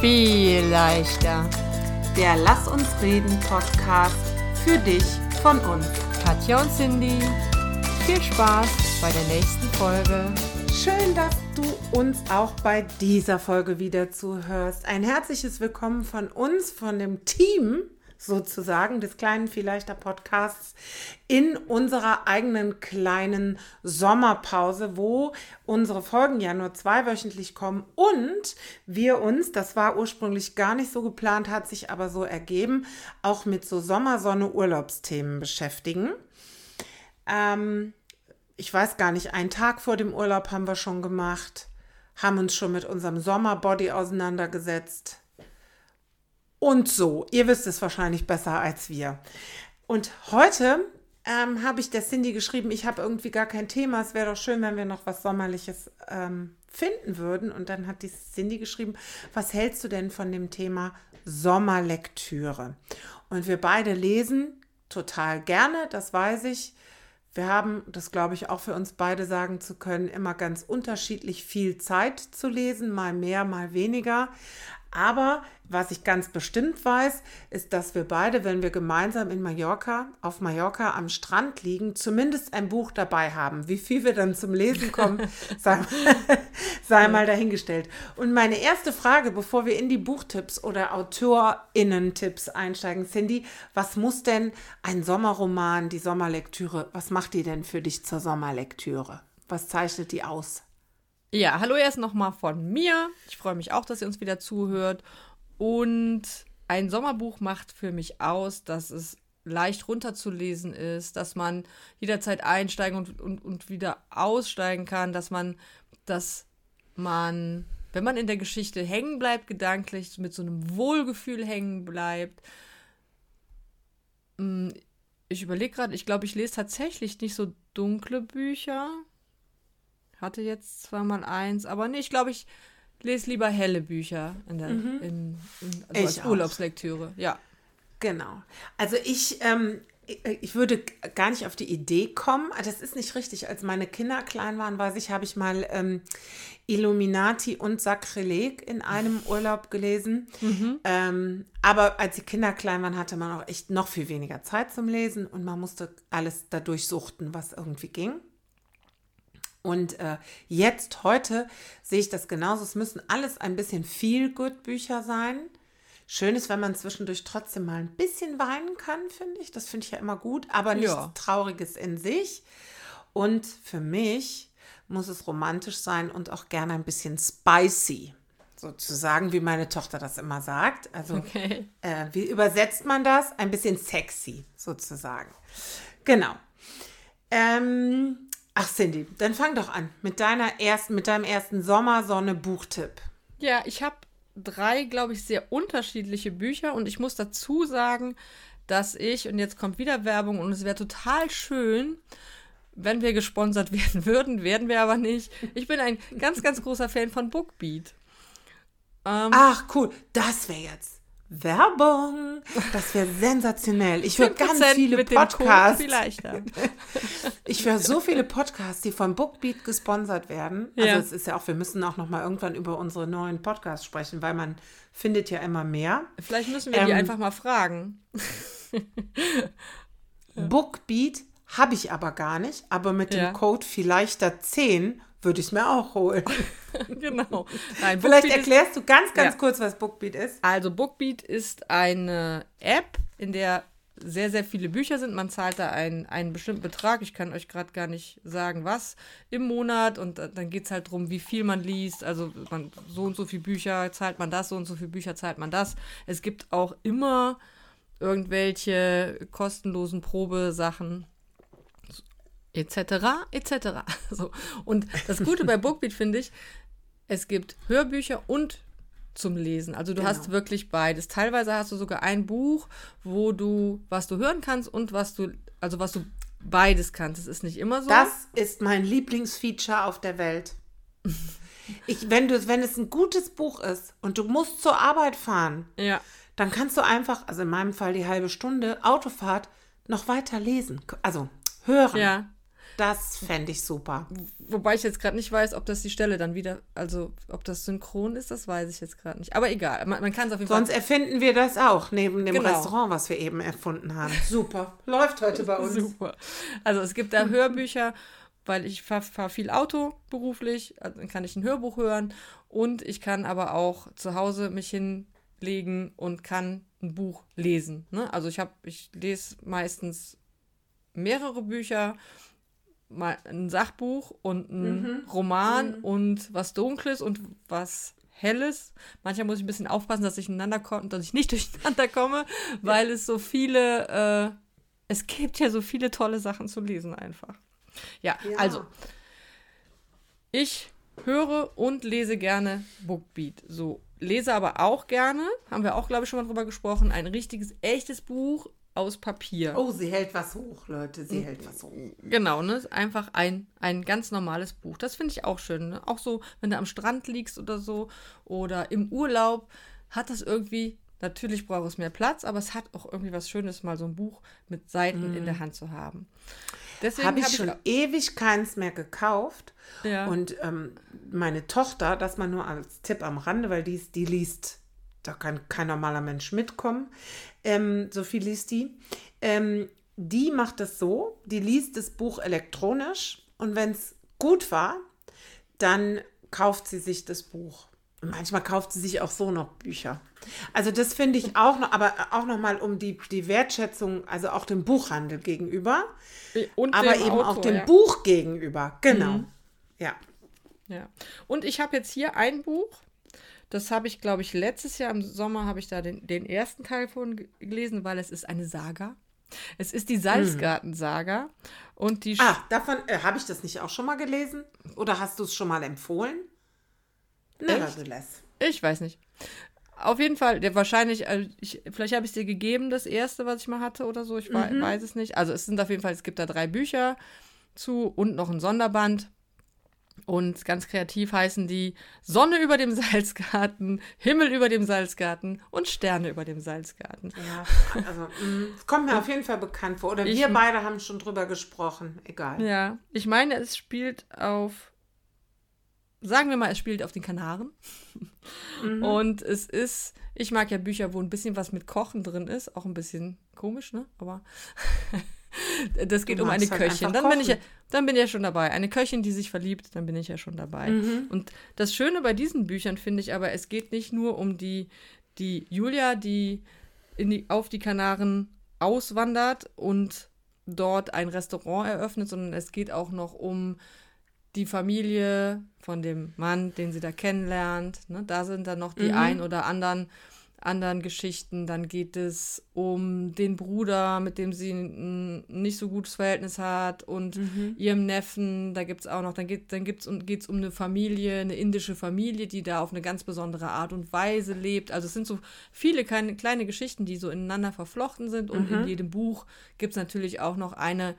viel leichter. Der Lass uns reden Podcast für dich von uns. Katja und Cindy, viel Spaß bei der nächsten Folge. Schön, dass du uns auch bei dieser Folge wieder zuhörst. Ein herzliches Willkommen von uns, von dem Team sozusagen des kleinen Vielleichter Podcasts in unserer eigenen kleinen Sommerpause, wo unsere Folgen ja nur zweiwöchentlich kommen und wir uns, das war ursprünglich gar nicht so geplant, hat sich aber so ergeben, auch mit so Sommersonne-Urlaubsthemen beschäftigen. Ähm, ich weiß gar nicht, einen Tag vor dem Urlaub haben wir schon gemacht, haben uns schon mit unserem Sommerbody auseinandergesetzt und so. Ihr wisst es wahrscheinlich besser als wir. Und heute ähm, habe ich der Cindy geschrieben, ich habe irgendwie gar kein Thema. Es wäre doch schön, wenn wir noch was Sommerliches ähm, finden würden. Und dann hat die Cindy geschrieben, was hältst du denn von dem Thema Sommerlektüre? Und wir beide lesen total gerne, das weiß ich. Wir haben, das glaube ich auch für uns beide sagen zu können, immer ganz unterschiedlich viel Zeit zu lesen, mal mehr, mal weniger. Aber was ich ganz bestimmt weiß, ist, dass wir beide, wenn wir gemeinsam in Mallorca, auf Mallorca am Strand liegen, zumindest ein Buch dabei haben. Wie viel wir dann zum Lesen kommen, sei, sei mal dahingestellt. Und meine erste Frage, bevor wir in die Buchtipps oder AutorInnen-Tipps einsteigen, Cindy, was muss denn ein Sommerroman, die Sommerlektüre, was macht die denn für dich zur Sommerlektüre? Was zeichnet die aus? Ja, hallo erst nochmal von mir. Ich freue mich auch, dass ihr uns wieder zuhört. Und ein Sommerbuch macht für mich aus, dass es leicht runterzulesen ist, dass man jederzeit einsteigen und, und, und wieder aussteigen kann, dass man, dass man, wenn man in der Geschichte hängen bleibt, gedanklich mit so einem Wohlgefühl hängen bleibt. Hm, ich überlege gerade, ich glaube, ich lese tatsächlich nicht so dunkle Bücher. Hatte jetzt zwar mal eins, aber nee, ich glaube, ich lese lieber helle Bücher in der, mhm. in, in, also als Urlaubslektüre. Ja. Genau. Also ich, ähm, ich würde gar nicht auf die Idee kommen. Das ist nicht richtig. Als meine Kinder klein waren, weiß ich, habe ich mal ähm, Illuminati und Sakrileg in einem Urlaub gelesen. Mhm. Ähm, aber als die Kinder klein waren, hatte man auch echt noch viel weniger Zeit zum Lesen und man musste alles dadurch suchten, was irgendwie ging. Und äh, jetzt, heute, sehe ich das genauso. Es müssen alles ein bisschen viel good Bücher sein. Schön ist, wenn man zwischendurch trotzdem mal ein bisschen weinen kann, finde ich. Das finde ich ja immer gut, aber nichts ja. Trauriges in sich. Und für mich muss es romantisch sein und auch gerne ein bisschen spicy, sozusagen, wie meine Tochter das immer sagt. Also, okay. äh, wie übersetzt man das? Ein bisschen sexy, sozusagen. Genau. Ähm, Ach, Cindy, dann fang doch an mit deiner ersten, mit deinem ersten Sommersonne-Buchtipp. Ja, ich habe drei, glaube ich, sehr unterschiedliche Bücher und ich muss dazu sagen, dass ich, und jetzt kommt wieder Werbung und es wäre total schön, wenn wir gesponsert werden würden, werden wir aber nicht. Ich bin ein ganz, ganz großer Fan von Bookbeat. Ähm, Ach, cool. Das wäre jetzt Werbung. Das wäre sensationell. Ich höre ganz viele Podcasts. ich höre so viele Podcasts, die von Bookbeat gesponsert werden. Also ja. es ist ja auch, wir müssen auch noch mal irgendwann über unsere neuen Podcasts sprechen, weil man findet ja immer mehr. Vielleicht müssen wir ähm, die einfach mal fragen. Bookbeat habe ich aber gar nicht, aber mit ja. dem Code vielleicht da 10 würde ich es mir auch holen. genau. Nein, Vielleicht erklärst du ganz, ganz ja. kurz, was Bookbeat ist. Also Bookbeat ist eine App, in der sehr, sehr viele Bücher sind. Man zahlt da einen, einen bestimmten Betrag. Ich kann euch gerade gar nicht sagen, was im Monat. Und dann geht es halt darum, wie viel man liest. Also man, so und so viele Bücher zahlt man das, so und so viele Bücher zahlt man das. Es gibt auch immer irgendwelche kostenlosen Probesachen etc. etc. So. Und das Gute bei Bookbeat finde ich, es gibt Hörbücher und zum Lesen. Also du genau. hast wirklich beides. Teilweise hast du sogar ein Buch, wo du was du hören kannst und was du also was du beides kannst. Das ist nicht immer so. Das ist mein Lieblingsfeature auf der Welt. Ich, wenn, du, wenn es ein gutes Buch ist und du musst zur Arbeit fahren, ja. dann kannst du einfach, also in meinem Fall die halbe Stunde Autofahrt, noch weiter lesen. Also hören. Ja. Das fände ich super. Wobei ich jetzt gerade nicht weiß, ob das die Stelle dann wieder, also ob das synchron ist, das weiß ich jetzt gerade nicht. Aber egal, man, man kann es auf jeden Sonst Fall. erfinden wir das auch neben dem Genau. Restaurant, was wir eben erfunden haben. Super. Läuft heute bei uns. Super. Also es gibt da Hörbücher, weil ich fahre fahr viel Auto beruflich, also dann kann ich ein Hörbuch hören und ich kann aber auch zu Hause mich hinlegen und kann ein Buch lesen. Ne? Also ich habe, ich lese meistens mehrere Bücher, mal ein Sachbuch und ein Roman und was Dunkles und was Helles. Manchmal muss ich ein bisschen aufpassen, dass ich komme, dass ich nicht durcheinander komme, weil es so viele, äh, es gibt ja so viele tolle Sachen zu lesen einfach. Ja, Ja. also ich höre und lese gerne Bookbeat. So, lese aber auch gerne, haben wir auch, glaube ich, schon mal drüber gesprochen, ein richtiges, echtes Buch aus Papier. Oh, sie hält was hoch, Leute. Sie hält was hoch. Genau, ne? Ist Einfach ein, ein ganz normales Buch. Das finde ich auch schön. Ne? Auch so, wenn du am Strand liegst oder so oder im Urlaub, hat das irgendwie, natürlich braucht es mehr Platz, aber es hat auch irgendwie was Schönes, mal so ein Buch mit Seiten in der Hand zu haben. Deswegen Habe ich hab schon ewig keins mehr gekauft. Ja. Und ähm, meine Tochter, das mal nur als Tipp am Rande, weil die, die liest, da kann kein normaler Mensch mitkommen. Ähm, so viel liest die. Ähm, die macht es so, die liest das Buch elektronisch und wenn es gut war, dann kauft sie sich das Buch. Und manchmal kauft sie sich auch so noch Bücher. Also das finde ich auch noch, aber auch noch mal um die, die Wertschätzung, also auch dem Buchhandel gegenüber, und aber eben auch Autor, dem ja. Buch gegenüber. Genau. Ja. Ja. Und ich habe jetzt hier ein Buch. Das habe ich, glaube ich, letztes Jahr im Sommer habe ich da den, den ersten Teil von ge- gelesen, weil es ist eine Saga. Es ist die Salzgarten-Saga. Und die Ah, davon äh, habe ich das nicht auch schon mal gelesen? Oder hast du es schon mal empfohlen? Nevertheless. Ich weiß nicht. Auf jeden Fall, der wahrscheinlich, also ich, vielleicht habe ich es dir gegeben, das erste, was ich mal hatte oder so. Ich wei- weiß es nicht. Also es sind auf jeden Fall, es gibt da drei Bücher zu und noch ein Sonderband. Und ganz kreativ heißen die Sonne über dem Salzgarten, Himmel über dem Salzgarten und Sterne über dem Salzgarten. Ja, also es kommt mir auf jeden Fall bekannt vor. Oder Ich- wir beide haben schon drüber gesprochen. Egal. Ja, ich meine, es spielt auf, sagen wir mal, es spielt auf den Kanaren. Und es ist, ich mag ja Bücher, wo ein bisschen was mit Kochen drin ist, auch ein bisschen komisch, ne? Aber das geht Du um eine halt Köchin. Dann bin, ich ja, dann bin ich ja schon dabei. Eine Köchin, die sich verliebt, dann bin ich ja schon dabei. Und das Schöne bei diesen Büchern finde ich aber, es geht nicht nur um die, die Julia, die, in die auf die Kanaren auswandert und dort ein Restaurant eröffnet, sondern es geht auch noch um die Familie von dem Mann, den sie da kennenlernt. Ne? Da sind dann noch die ein oder anderen anderen Geschichten. Dann geht es um den Bruder, mit dem sie ein nicht so gutes Verhältnis hat und ihrem Neffen. Da gibt es auch noch, dann geht dann gibt's, um, geht's um eine Familie, eine indische Familie, die da auf eine ganz besondere Art und Weise lebt. Also es sind so viele kleine, kleine Geschichten, die so ineinander verflochten sind. Und in jedem Buch gibt es natürlich auch noch eine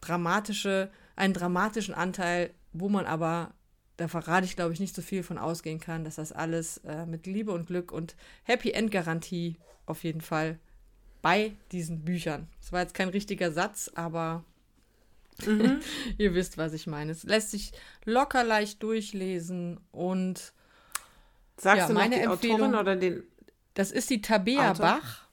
dramatische, einen dramatischen Anteil, wo man aber da verrate ich, glaube ich, nicht so viel von ausgehen kann, dass das alles äh, mit Liebe und Glück und Happy End Garantie auf jeden Fall bei diesen Büchern. Das war jetzt kein richtiger Satz, aber ihr wisst, was ich meine. Es lässt sich locker leicht durchlesen und Sagst Ja, du meine die Empfehlung- Autorin oder den. das ist die Tabea Autor? Bach,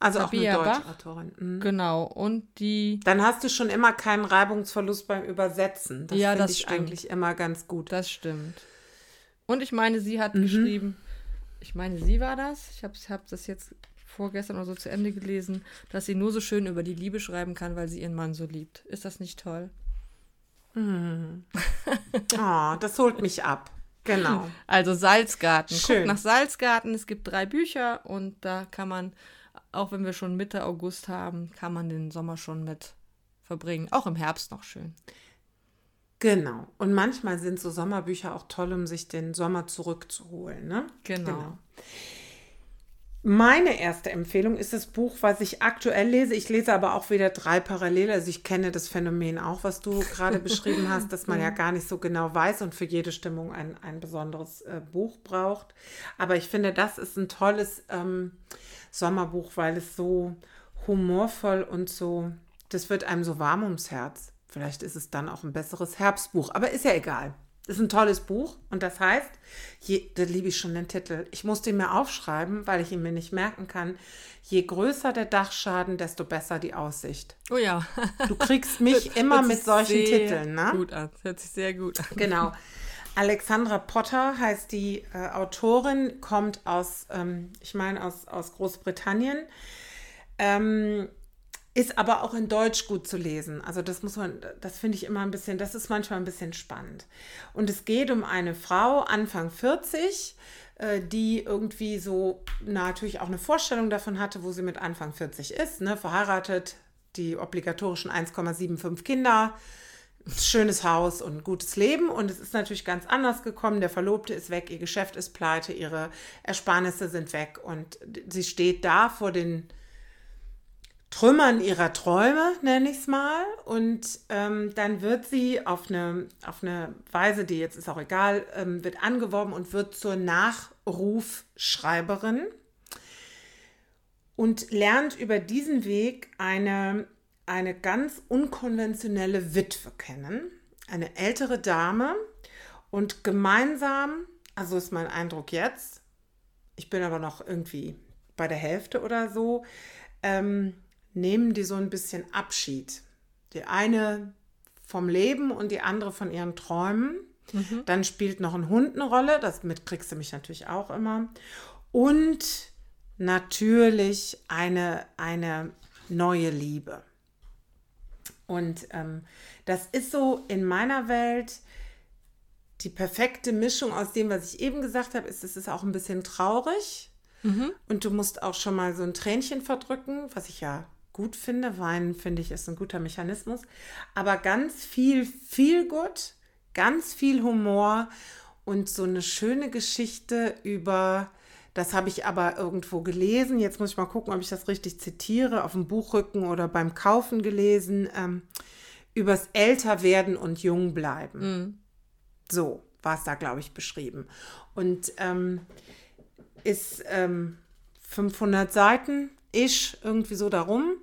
Also auch eine deutsche Bach. Autorin. Mhm. genau, und die, Dann hast du schon immer keinen Reibungsverlust beim Übersetzen. Das Ja, finde das ich stimmt. eigentlich immer ganz gut. das stimmt. Und ich meine, sie Mhm. hat geschrieben, ich meine, sie war das, ich habe hab das jetzt vorgestern oder so zu Ende gelesen, dass sie nur so schön über die Liebe schreiben kann, weil sie ihren Mann so liebt. Ist das nicht toll? Oh, das holt mich ab. Genau. Also Salzgarten. Schön. Guckt nach Salzgarten. Es gibt drei Bücher und da kann man, auch wenn wir schon Mitte August haben, kann man den Sommer schon mit verbringen. Auch im Herbst noch schön. Genau. Und manchmal sind so Sommerbücher auch toll, um sich den Sommer zurückzuholen. Ne? Genau. Meine erste Empfehlung ist das Buch, was ich aktuell lese. Ich lese aber auch wieder drei parallel. Also ich kenne das Phänomen auch, was du gerade beschrieben hast, dass man ja gar nicht so genau weiß und für jede Stimmung ein, ein besonderes äh, Buch braucht. Aber ich finde, das ist ein tolles ähm, Sommerbuch, weil es so humorvoll und so, das wird einem so warm ums Herz. Vielleicht ist es dann auch ein besseres Herbstbuch, aber ist ja egal. Das ist ein tolles Buch und das heißt, je, da liebe ich schon den Titel. Ich musste ihn mir aufschreiben, weil ich ihn mir nicht merken kann. Je größer der Dachschaden, desto besser die Aussicht. Oh ja. Du kriegst mich immer mit solchen Titeln, ne? Gut an. Hört sich sehr gut an. Genau. Alexandra Potter heißt die äh, Autorin, kommt aus, ähm, ich meine, aus, aus Großbritannien. Ähm, ist aber auch in Deutsch gut zu lesen. Also das muss man, das finde ich immer ein bisschen, das ist manchmal ein bisschen spannend. Und es geht um eine Frau, Anfang 40, äh, die irgendwie so na, natürlich auch eine Vorstellung davon hatte, wo sie mit Anfang 40 ist, ne? verheiratet, die obligatorischen 1,75 Kinder, schönes Haus und gutes Leben. Und es ist natürlich ganz anders gekommen. Der Verlobte ist weg, ihr Geschäft ist pleite, ihre Ersparnisse sind weg und sie steht da vor den Trümmern ihrer Träume, nenne ich es mal. Und ähm, dann wird sie auf eine, auf eine Weise, die jetzt ist auch egal, ähm, wird angeworben und wird zur Nachrufschreiberin und lernt über diesen Weg eine, eine ganz unkonventionelle Witwe kennen, eine ältere Dame. Und gemeinsam, also ist mein Eindruck jetzt, ich bin aber noch irgendwie bei der Hälfte oder so, ähm, nehmen die so ein bisschen Abschied. Die eine vom Leben und die andere von ihren Träumen. Dann spielt noch ein Hund eine Rolle, das mitkriegst du mich natürlich auch immer. Und natürlich eine, eine neue Liebe. Und ähm, das ist so in meiner Welt die perfekte Mischung aus dem, was ich eben gesagt habe, ist, es ist auch ein bisschen traurig. Und du musst auch schon mal so ein Tränchen verdrücken, was ich ja gut finde. Weinen, finde ich, ist ein guter Mechanismus. Aber ganz viel, viel gut, ganz viel Humor und so eine schöne Geschichte über, das habe ich aber irgendwo gelesen. Jetzt muss ich mal gucken, ob ich das richtig zitiere, auf dem Buchrücken oder beim Kaufen gelesen, ähm, übers Älterwerden und Jungbleiben. So war es da, glaube ich, beschrieben. Und ähm, ist ähm, 500 Seiten, ich irgendwie so darum.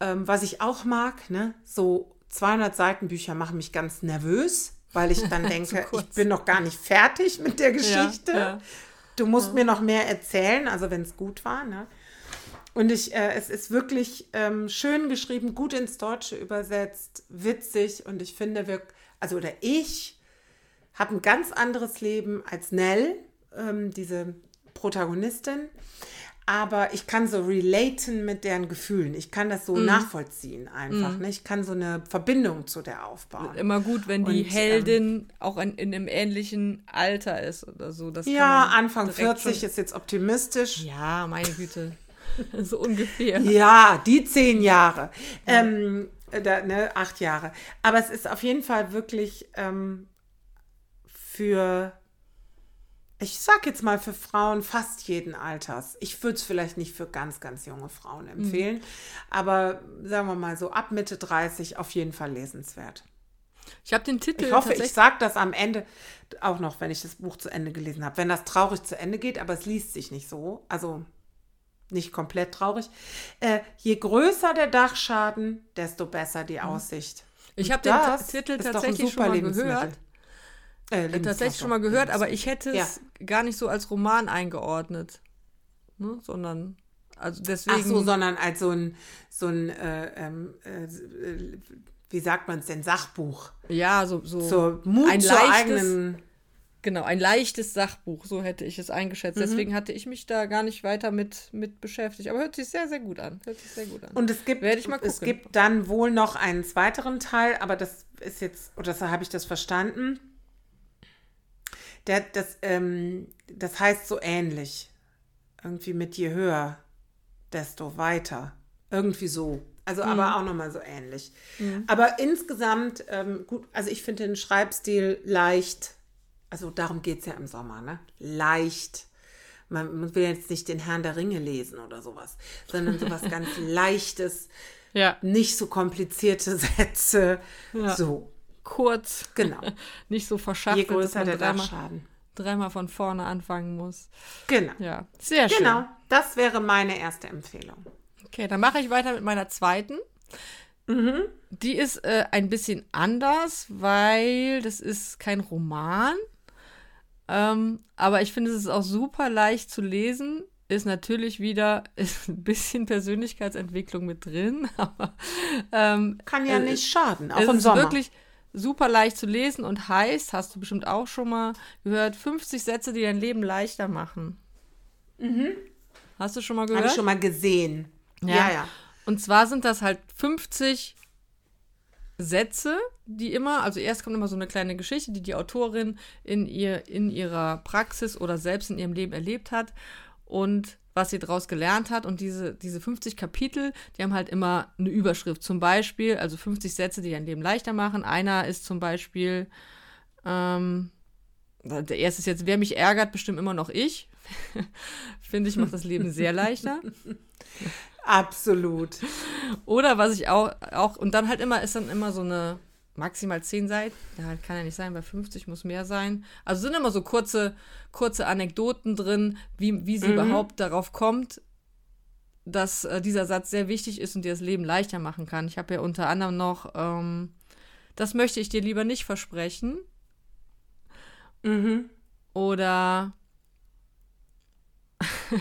Ähm, was ich auch mag, ne, so 200 Seiten Bücher machen mich ganz nervös, weil ich dann denke, ich bin noch gar nicht fertig mit der Geschichte. ja. Du musst mir noch mehr erzählen, also wenn es gut war. Ne? Und ich, äh, es ist wirklich ähm, schön geschrieben, gut ins Deutsche übersetzt, witzig und ich finde, wir, also oder ich habe ein ganz anderes Leben als Nell, ähm, diese Protagonistin. Aber ich kann so relaten mit deren Gefühlen. Ich kann das so nachvollziehen einfach. Ne? Ich kann so eine Verbindung zu der aufbauen. Immer gut, wenn die Und, ähm, Heldin auch in, in einem ähnlichen Alter ist oder so. Das Ja, Anfang direkt 40 schon- ist jetzt optimistisch. Ja, meine Güte. so ungefähr. Ja, die zehn Jahre. Ähm, da, ne, acht Jahre. Aber es ist auf jeden Fall wirklich ähm, für, ich sag jetzt mal für Frauen fast jeden Alters. Ich würde es vielleicht nicht für ganz, ganz junge Frauen empfehlen, aber sagen wir mal so ab Mitte 30 auf jeden Fall lesenswert. Ich habe den Titel Ich hoffe, ich sage das am Ende auch noch, wenn ich das Buch zu Ende gelesen habe. Wenn das traurig zu Ende geht, aber es liest sich nicht so. Also nicht komplett traurig. Äh, je größer der Dachschaden, desto besser die Aussicht. Ich habe den Titel tatsächlich schon mal gehört. Äh, Tatsächlich Lebenswasser. schon mal gehört, aber ich hätte Ja. es gar nicht so als Roman eingeordnet. Ne? Sondern, also deswegen. Ach so, sondern als so ein, so ein äh, ähm, äh, äh, wie sagt man es denn, Sachbuch. ja, so, so Zur Mut ein leichtes, eigenen. genau, ein leichtes Sachbuch, so hätte ich es eingeschätzt. Mhm. Deswegen hatte ich mich da gar nicht weiter mit, mit beschäftigt. Aber hört sich sehr, sehr gut an. Hört sich sehr gut an. Und es gibt, Werde ich mal es gibt dann wohl noch einen weiteren Teil, aber das ist jetzt, oder so habe ich das verstanden. Der, das, ähm, das heißt so ähnlich. Irgendwie mit je höher, desto weiter. Irgendwie so. Also Mhm. aber auch nochmal so ähnlich. Aber insgesamt, ähm, gut, also ich finde den Schreibstil leicht. Also darum geht es ja im Sommer, ne? Leicht. Man, man will jetzt nicht den Herrn der Ringe lesen oder sowas, sondern sowas ganz Leichtes, ja, nicht so komplizierte Sätze. Ja. So, kurz. genau. Nicht so Je verschachtelt, dass größer man der dreimal, Dachschaden. dreimal von vorne anfangen muss. Genau. Ja, sehr schön. Genau, das wäre meine erste Empfehlung. Okay, dann mache ich weiter mit meiner zweiten. Mhm. Die ist äh, ein bisschen anders, weil das ist kein Roman. Ähm, aber ich finde, es ist auch super leicht zu lesen. Ist natürlich wieder ist ein bisschen Persönlichkeitsentwicklung mit drin. Aber, ähm, Kann ja nicht schaden, auch im Sommer. Wirklich super leicht zu lesen und heißt, hast du bestimmt auch schon mal gehört, 50 Sätze, die dein Leben leichter machen. Mhm. Hast du schon mal gehört? Habe ich schon mal gesehen. Ja. ja, ja. Und zwar sind das halt 50 Sätze, die immer, also erst kommt immer so eine kleine Geschichte, die die Autorin in, ihr, in ihrer Praxis oder selbst in ihrem Leben erlebt hat und was sie daraus gelernt hat. Und diese, diese 50 Kapitel, die haben halt immer eine Überschrift. Zum Beispiel, also 50 Sätze, die dein Leben leichter machen. Einer ist zum Beispiel, ähm, der erste ist jetzt, wer mich ärgert, bestimmt immer noch ich. Finde ich, macht das Leben sehr leichter. Absolut. Oder was ich auch, auch, und dann halt immer, ist dann immer so eine maximal 10 Seiten. Ja, kann ja nicht sein, bei 50 muss mehr sein. Also sind immer so kurze, kurze Anekdoten drin, wie, wie sie mhm. überhaupt darauf kommt, dass äh, dieser Satz sehr wichtig ist und dir das Leben leichter machen kann. Ich habe ja unter anderem noch, ähm, das möchte ich dir lieber nicht versprechen. Mhm. Oder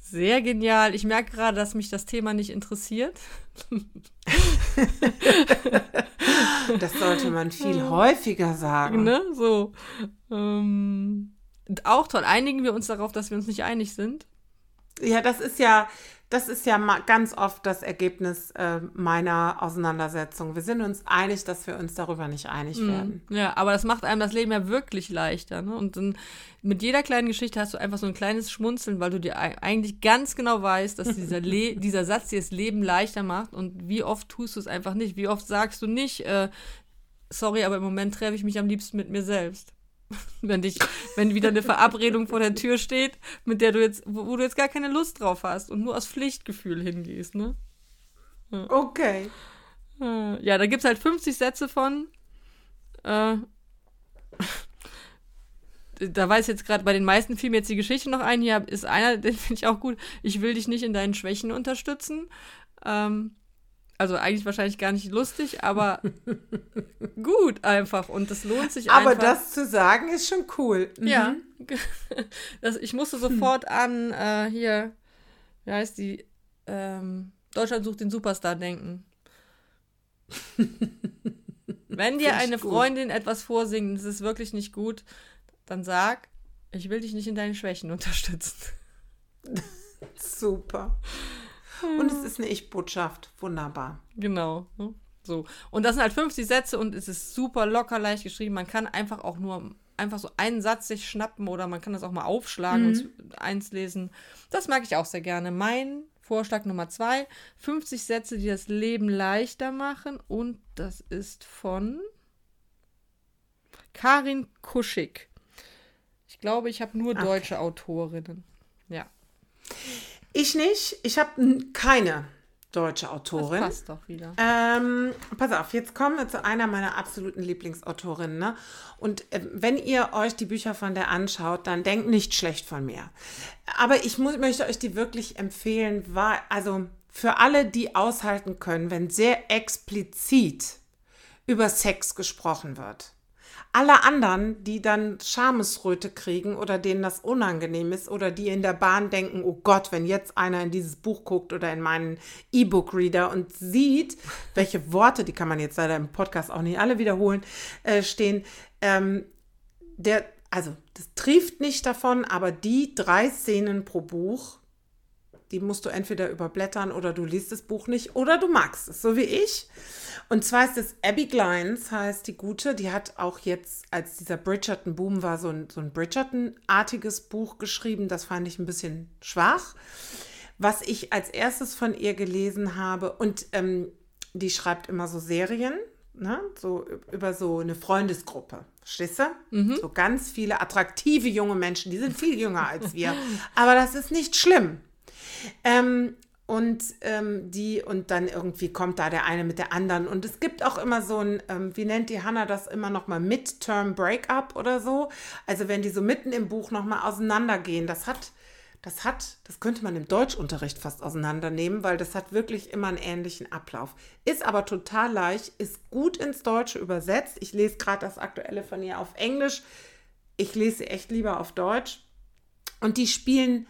sehr genial. Ich merke gerade, dass mich das Thema nicht interessiert. das sollte man viel häufiger sagen. Ne? So. Ähm, auch toll. Einigen wir uns darauf, dass wir uns nicht einig sind? Ja, das ist ja, das ist ja ganz oft das Ergebnis äh, meiner Auseinandersetzung. Wir sind uns einig, dass wir uns darüber nicht einig mm, werden. Ja, aber das macht einem das Leben ja wirklich leichter. Ne? Und dann mit jeder kleinen Geschichte hast du einfach so ein kleines Schmunzeln, weil du dir eigentlich ganz genau weißt, dass dieser, Le dieser Satz dir das Leben leichter macht. Und wie oft tust du es einfach nicht? Wie oft sagst du nicht, äh, sorry, aber im Moment treffe ich mich am liebsten mit mir selbst? Wenn dich, wenn wieder eine Verabredung vor der Tür steht, mit der du jetzt, wo, wo, du jetzt gar keine Lust drauf hast und nur aus Pflichtgefühl hingehst, ne? Ja. Okay. Äh, ja, da gibt es halt 50 Sätze von. Äh, da weiß jetzt gerade, bei den meisten fiel mir jetzt die Geschichte noch ein. Hier ist einer, den finde ich auch gut. Ich will dich nicht in deinen Schwächen unterstützen. Ähm, also eigentlich wahrscheinlich gar nicht lustig, aber gut einfach. Und das lohnt sich aber einfach. Aber das zu sagen ist schon cool. Mhm. Ja. Das, ich musste sofort an äh, hier, wie heißt die? Ähm, Deutschland sucht den Superstar denken. Wenn dir eine Freundin gut. etwas vorsingt, das ist wirklich nicht gut, dann sag, ich will dich nicht in deinen Schwächen unterstützen. Super. Und es ist eine Ich-Botschaft. Wunderbar. Genau. Ne? So. Und das sind halt 50 Sätze und es ist super locker leicht geschrieben. Man kann einfach auch nur einfach so einen Satz sich schnappen oder man kann das auch mal aufschlagen mhm. und eins lesen. Das mag ich auch sehr gerne. Mein Vorschlag Nummer zwei: 50 Sätze, die das Leben leichter machen. Und das ist von Karin Kuschig. Ich glaube, ich habe nur deutsche okay. Autorinnen. Ja. Ich nicht. Ich habe keine deutsche Autorin. Das passt doch wieder. Ähm, pass auf, jetzt kommen wir zu einer meiner absoluten Lieblingsautorinnen. Ne? Und äh, wenn ihr euch die Bücher von der anschaut, dann denkt nicht schlecht von mir. Aber ich muss, möchte euch die wirklich empfehlen, weil, also für alle, die aushalten können, wenn sehr explizit über Sex gesprochen wird. Alle anderen, die dann Schamesröte kriegen oder denen das unangenehm ist oder die in der Bahn denken, oh Gott, wenn jetzt einer in dieses Buch guckt oder in meinen E-Book-Reader und sieht, welche Worte, die kann man jetzt leider im Podcast auch nicht alle wiederholen, äh, stehen, ähm, der, also das trieft nicht davon, aber die drei Szenen pro Buch, die musst du entweder überblättern oder du liest das Buch nicht oder du magst es, so wie ich. Und zwar ist es Abby Glines, heißt die Gute. Die hat auch jetzt, als dieser Bridgerton-Boom war, so ein, so ein Bridgerton-artiges Buch geschrieben. Das fand ich ein bisschen schwach. Was ich als erstes von ihr gelesen habe, und ähm, die schreibt immer so Serien, ne? so über so eine Freundesgruppe. Du? Mhm. So ganz viele attraktive junge Menschen, die sind viel jünger als wir. Aber das ist nicht schlimm. Ähm, und ähm, die und dann irgendwie kommt da der eine mit der anderen und es gibt auch immer so ein, ähm, wie nennt die Hannah das immer noch mal Midterm Breakup oder so, also wenn die so mitten im Buch noch mal auseinandergehen, das hat das hat, das könnte man im Deutschunterricht fast auseinandernehmen, weil das hat wirklich immer einen ähnlichen Ablauf. Ist aber total leicht, ist gut ins Deutsche übersetzt. Ich lese gerade das aktuelle von ihr auf Englisch. Ich lese echt lieber auf Deutsch. Und die spielen,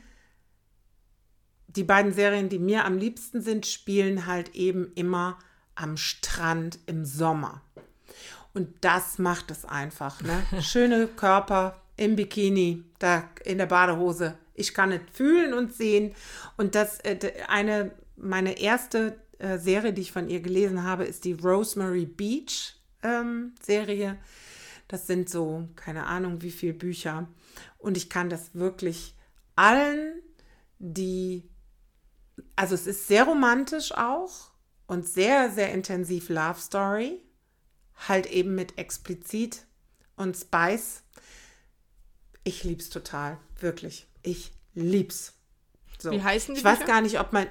die beiden Serien, die mir am liebsten sind, spielen halt eben immer am Strand im Sommer. Und das macht es einfach. Ne? Schöne Körper im Bikini, da in der Badehose. Ich kann es fühlen und sehen. Und das äh, eine, meine erste äh, Serie, die ich von ihr gelesen habe, ist die Rosemary Beach ähm, Serie. Das sind so, keine Ahnung, wie viele Bücher. Und ich kann das wirklich allen, die, also es ist sehr romantisch auch und sehr, sehr intensiv Love Story, halt eben mit explizit und Spice. Ich lieb's total, wirklich. Ich lieb's. So. Wie heißen die Ich weiß gar nicht, ob man.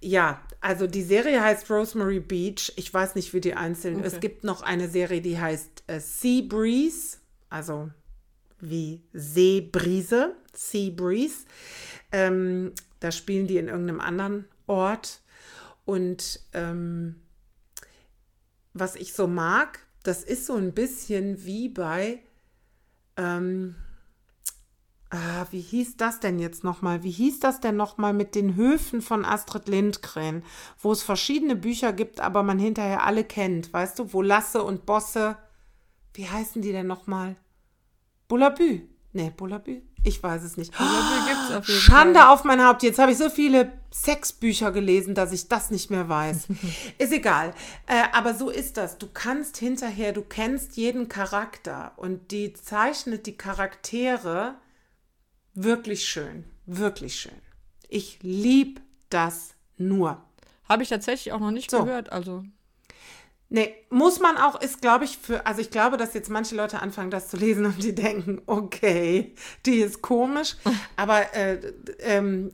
Ja, also die Serie heißt Rosemary Beach. Ich weiß nicht, wie die einzelnen. Okay. Es gibt noch eine Serie, die heißt äh, Sea Breeze, also wie Seebrise, Sea Breeze. Ähm, da spielen die in irgendeinem anderen Ort. Und ähm, was ich so mag, das ist so ein bisschen wie bei, ähm, ah, wie hieß das denn jetzt nochmal? Wie hieß das denn nochmal mit den Höfen von Astrid Lindgren, wo es verschiedene Bücher gibt, aber man hinterher alle kennt, weißt du, wo Lasse und Bosse, wie heißen die denn nochmal? Bullabü. Nee, Bullabü? Ich weiß es nicht. Bullabü gibt's auf jeden Schande Fall. auf mein Haupt. Jetzt habe ich so viele Sexbücher gelesen, dass ich das nicht mehr weiß. ist egal. Äh, aber so ist das. Du kannst hinterher, du kennst jeden Charakter und die zeichnet die Charaktere wirklich schön. Wirklich schön. Ich liebe das nur. Habe ich tatsächlich auch noch nicht so. gehört. Also Nee, muss man auch, ist glaube ich für, also ich glaube, dass jetzt manche Leute anfangen, das zu lesen und die denken, okay, die ist komisch, aber äh, ähm,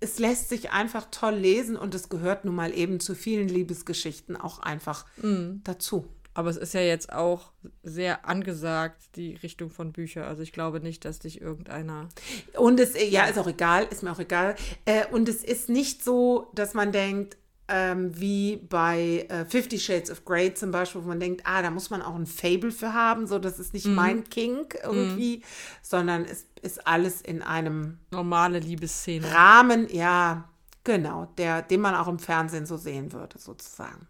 es lässt sich einfach toll lesen und es gehört nun mal eben zu vielen Liebesgeschichten auch einfach mm. dazu. Aber es ist ja jetzt auch sehr angesagt, die Richtung von Büchern. Also ich glaube nicht, dass dich irgendeiner. Und es, ja, ist auch egal, ist mir auch egal. Äh, und es ist nicht so, dass man denkt, ähm, wie bei äh, Fifty Shades of Grey zum Beispiel, wo man denkt, ah, da muss man auch ein Fable für haben, so das ist nicht mhm. mein Kink irgendwie, mhm. sondern es ist alles in einem normale Liebesszene Rahmen, ja, genau, der, den man auch im Fernsehen so sehen würde, sozusagen.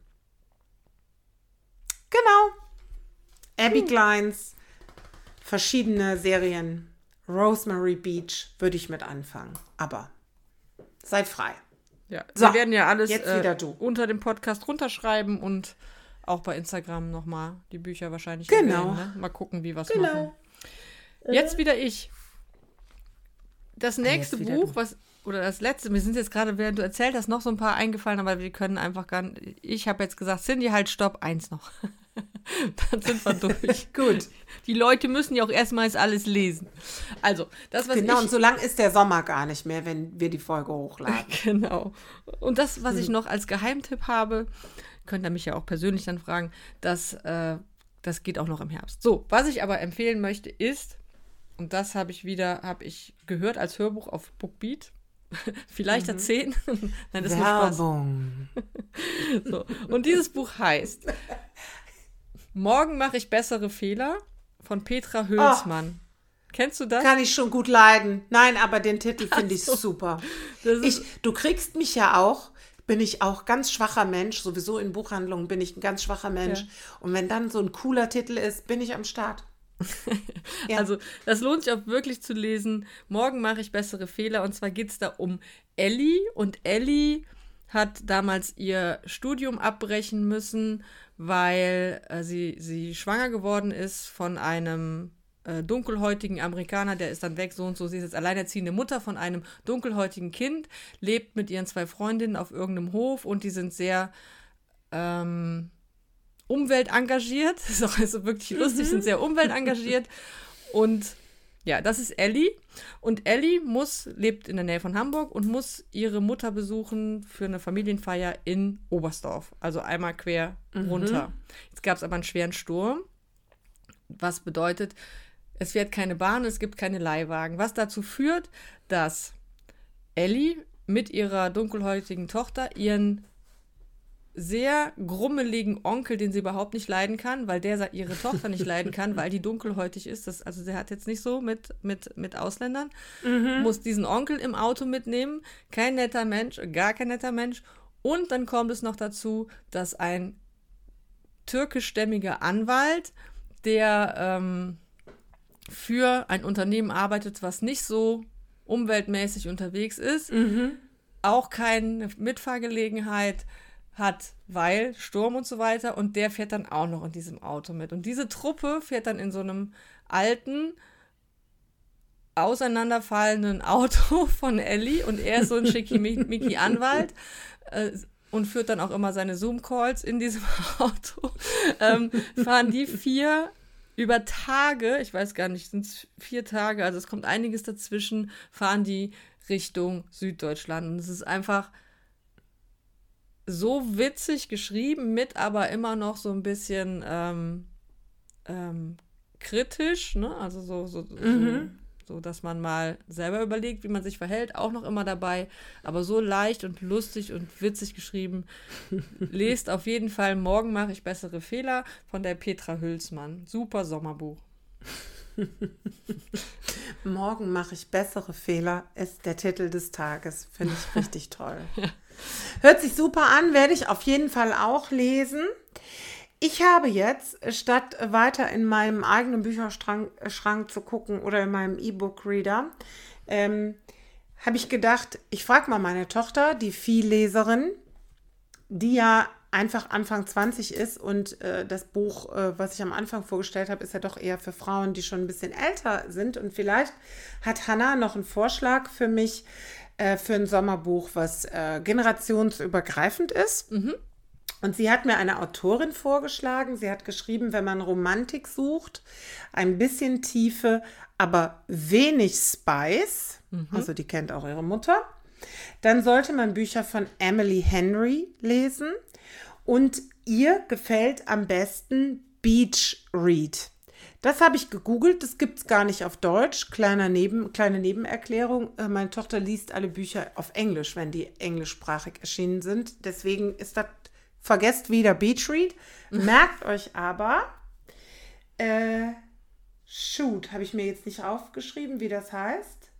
Genau. Abby mhm. Kleins, verschiedene Serien, Rosemary Beach würde ich mit anfangen, aber seid frei. Ja, so, wir werden ja alles äh, unter dem Podcast runterschreiben und auch bei Instagram nochmal die Bücher wahrscheinlich genau. Erwähnen, ne? Mal gucken, wie wir es genau. machen. Jetzt äh. wieder ich. Das nächste Buch, du. was, oder das letzte, mir sind jetzt gerade, während du erzählt hast, noch so ein paar eingefallen, aber wir können einfach gar nicht. Ich habe jetzt gesagt, Cindy, halt, stopp, eins noch. Dann sind wir durch. Gut. Die Leute müssen ja auch erstmal alles lesen. Also, das, was Genau, ich, und so lang ist der Sommer gar nicht mehr, wenn wir die Folge hochladen. Genau. Und das, was hm. ich noch als Geheimtipp habe, könnt ihr mich ja auch persönlich dann fragen, das, äh, das geht auch noch im Herbst. So, was ich aber empfehlen möchte, ist, und das habe ich wieder, habe ich gehört als Hörbuch auf Bookbeat. Vielleicht mhm. 10. Nein, das Werbung. so. Und dieses Buch heißt Morgen mache ich bessere Fehler von Petra Hülsmann. Oh, Kennst du das? Kann ich schon gut leiden. Nein, aber den Titel finde ich so. super. Ich, du kriegst mich ja auch, bin ich auch ganz schwacher Mensch. Sowieso in Buchhandlungen bin ich ein ganz schwacher Mensch. Ja. Und wenn dann so ein cooler Titel ist, bin ich am Start. ja. Also, das lohnt sich auch wirklich zu lesen. Morgen mache ich bessere Fehler. Und zwar geht es da um Ellie. Und Ellie hat damals ihr Studium abbrechen müssen weil äh, sie, sie schwanger geworden ist von einem äh, dunkelhäutigen Amerikaner, der ist dann weg, so und so. Sie ist jetzt alleinerziehende Mutter von einem dunkelhäutigen Kind, lebt mit ihren zwei Freundinnen auf irgendeinem Hof und die sind sehr ähm, umweltengagiert. Das ist auch also wirklich lustig, sind sehr umweltengagiert und ja, das ist Ellie. Und Ellie muss, lebt in der Nähe von Hamburg und muss ihre Mutter besuchen für eine Familienfeier in Oberstdorf. Also einmal quer mhm. runter. Jetzt gab es aber einen schweren Sturm, was bedeutet, es fährt keine Bahn, es gibt keine Leihwagen. Was dazu führt, dass Ellie mit ihrer dunkelhäutigen Tochter ihren sehr grummeligen Onkel, den sie überhaupt nicht leiden kann, weil der ihre Tochter nicht leiden kann, weil die dunkelhäutig ist. Das, also der hat jetzt nicht so mit, mit, mit Ausländern. Mhm. Muss diesen Onkel im Auto mitnehmen. Kein netter Mensch, gar kein netter Mensch. Und dann kommt es noch dazu, dass ein türkischstämmiger Anwalt, der ähm, für ein Unternehmen arbeitet, was nicht so umweltmäßig unterwegs ist, mhm. auch keine Mitfahrgelegenheit hat, weil Sturm und so weiter. Und der fährt dann auch noch in diesem Auto mit. Und diese Truppe fährt dann in so einem alten, auseinanderfallenden Auto von Ellie und er ist so ein schickimicki-Anwalt äh, und führt dann auch immer seine Zoom-Calls in diesem Auto. Ähm, fahren die vier über Tage, ich weiß gar nicht, sind es vier Tage, also es kommt einiges dazwischen, fahren die Richtung Süddeutschland. Und es ist einfach so witzig geschrieben, mit aber immer noch so ein bisschen ähm, ähm, kritisch, ne? Also so, so, mhm. so, so, dass man mal selber überlegt, wie man sich verhält, auch noch immer dabei, aber so leicht und lustig und witzig geschrieben. Lest auf jeden Fall Morgen mache ich bessere Fehler von der Petra Hülsmann. Super Sommerbuch. Morgen mache ich bessere Fehler ist der Titel des Tages. Finde ich richtig toll. ja. Hört sich super an, werde ich auf jeden Fall auch lesen. Ich habe jetzt, statt weiter in meinem eigenen Bücherschrank Schrank zu gucken oder in meinem E-Book-Reader, ähm, habe ich gedacht, ich frage mal meine Tochter, die Vielleserin, die ja einfach Anfang 20 ist und äh, das Buch, äh, was ich am Anfang vorgestellt habe, ist ja doch eher für Frauen, die schon ein bisschen älter sind. Und vielleicht hat Hannah noch einen Vorschlag für mich, äh, für ein Sommerbuch, was äh, generationsübergreifend ist. Mhm. Und sie hat mir eine Autorin vorgeschlagen. Sie hat geschrieben, wenn man Romantik sucht, ein bisschen Tiefe, aber wenig Spice, mhm. also die kennt auch ihre Mutter, dann sollte man Bücher von Emily Henry lesen. Und ihr gefällt am besten Beach Read. Das habe ich gegoogelt, das gibt es gar nicht auf Deutsch. Kleiner Neben, kleine Nebenerklärung. Äh, meine Tochter liest alle Bücher auf Englisch, wenn die englischsprachig erschienen sind. Deswegen ist das, vergesst wieder Beach Read. Merkt euch aber, äh, Shoot, habe ich mir jetzt nicht aufgeschrieben, wie das heißt.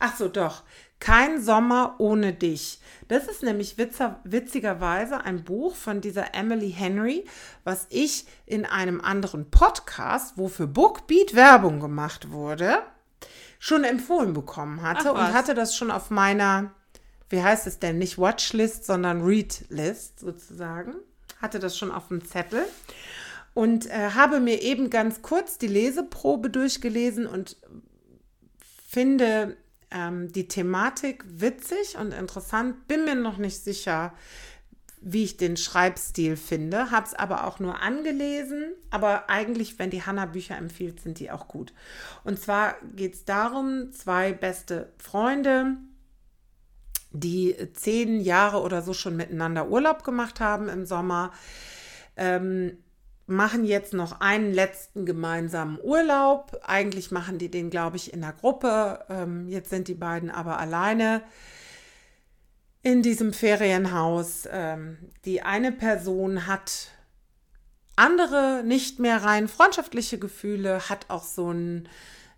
Ach so, doch. Kein Sommer ohne dich. Das ist nämlich witzer, witzigerweise ein Buch von dieser Emily Henry, was ich in einem anderen Podcast, wo für Bookbeat Werbung gemacht wurde, schon empfohlen bekommen hatte und hatte das schon auf meiner, wie heißt es denn, nicht Watchlist, sondern Readlist sozusagen. Hatte das schon auf dem Zettel und äh, habe mir eben ganz kurz die Leseprobe durchgelesen und finde ähm, die Thematik witzig und interessant. Bin mir noch nicht sicher, wie ich den Schreibstil finde. Habe es aber auch nur angelesen. Aber eigentlich, wenn die Hanna Bücher empfiehlt, sind die auch gut. Und zwar geht es darum, zwei beste Freunde, die zehn Jahre oder so schon miteinander Urlaub gemacht haben im Sommer. Ähm, machen jetzt noch einen letzten gemeinsamen Urlaub. Eigentlich machen die den, glaube ich, in der Gruppe. Ähm, jetzt sind die beiden aber alleine in diesem Ferienhaus. Ähm, die eine Person hat andere nicht mehr rein freundschaftliche Gefühle, hat auch so, ein,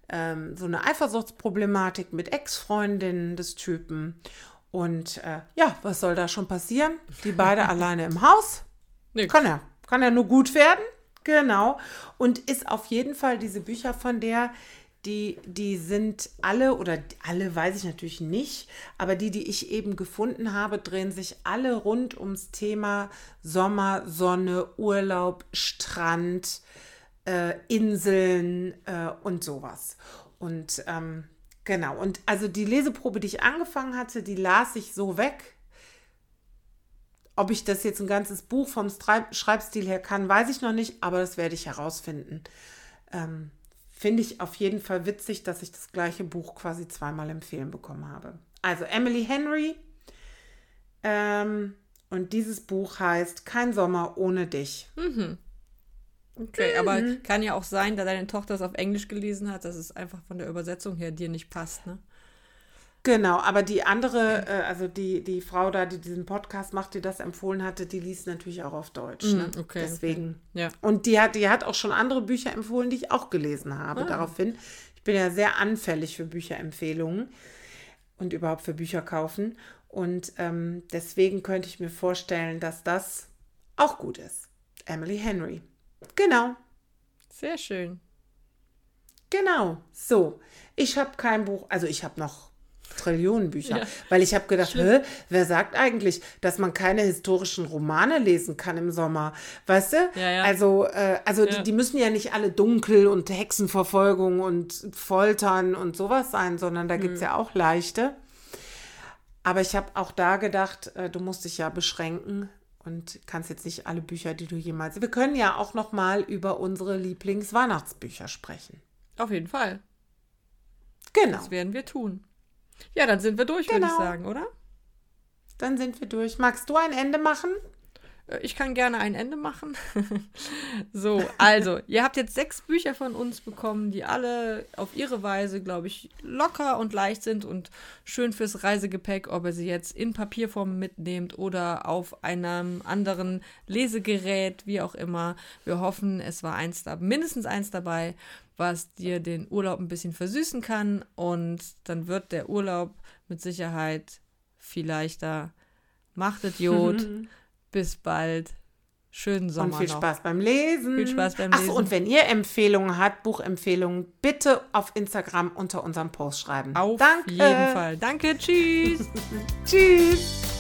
ähm, so eine Eifersuchtsproblematik mit Ex-Freundinnen des Typen. Und äh, ja, was soll da schon passieren? Die beide alleine im Haus. Nix. Kann ja kann ja nur gut werden. Genau. Und ist auf jeden Fall diese Bücher von der, die, die sind alle, oder alle weiß ich natürlich nicht, aber die, die ich eben gefunden habe, drehen sich alle rund ums Thema Sommer, Sonne, Urlaub, Strand, äh, Inseln äh, und sowas. Und ähm, genau, und also die Leseprobe, die ich angefangen hatte, die las ich so weg ob ich das jetzt ein ganzes Buch vom Schreibstil her kann, weiß ich noch nicht, aber das werde ich herausfinden. Ähm, Finde ich auf jeden Fall witzig, dass ich das gleiche Buch quasi zweimal empfehlen bekommen habe. Also Emily Henry. Ähm, und dieses Buch heißt Kein Sommer ohne dich. Mhm. Okay, aber kann ja auch sein, da deine Tochter es auf Englisch gelesen hat, dass es einfach von der Übersetzung her dir nicht passt, ne? Genau, aber die andere, äh, also die, die Frau da, die diesen Podcast macht, die das empfohlen hatte, die liest natürlich auch auf Deutsch. Mm, ne? okay, Deswegen. Ja. Und die hat, die hat auch schon andere Bücher empfohlen, die ich auch gelesen habe. Ah. Daraufhin, ich bin ja sehr anfällig für Bücherempfehlungen und überhaupt für Bücher kaufen. Und ähm, deswegen könnte ich mir vorstellen, dass das auch gut ist. Emily Henry. Genau, Sehr schön. genau. So, ich habe kein Buch, also ich habe noch Trillionen Bücher, Ja. weil ich habe gedacht, hä, wer sagt eigentlich, dass man keine historischen Romane lesen kann im Sommer? Weißt du? Ja, ja. Also, äh, also die, die müssen ja nicht alle dunkel und Hexenverfolgung und Foltern und sowas sein, sondern da Mhm. gibt es ja auch leichte. Aber ich habe auch da gedacht, äh, du musst dich ja beschränken und kannst jetzt nicht alle Bücher, die du jemals. Wir können ja auch noch mal über unsere Lieblingsweihnachtsbücher sprechen. Auf jeden Fall. Genau. Das werden wir tun. Ja, dann sind wir durch, würde ich Genau. sagen, oder? Dann sind wir durch. Magst du ein Ende machen? Äh, Ich kann gerne ein Ende machen. so, also, ihr habt jetzt sechs Bücher von uns bekommen, die alle auf ihre Weise, glaube ich, locker und leicht sind und schön fürs Reisegepäck, ob ihr sie jetzt in Papierform mitnehmt oder auf einem anderen Lesegerät, wie auch immer. Wir hoffen, es war eins da, mindestens eins dabei, was dir den Urlaub ein bisschen versüßen kann und dann wird der Urlaub mit Sicherheit viel leichter. Macht Idiot. Bis bald. Schönen Sommer und viel noch. Spaß beim Lesen. Viel Spaß beim Achso, Lesen. und wenn ihr Empfehlungen habt, Buchempfehlungen, bitte auf Instagram unter unserem Post schreiben. Auf Danke. jeden Fall. Danke, tschüss. Tschüss.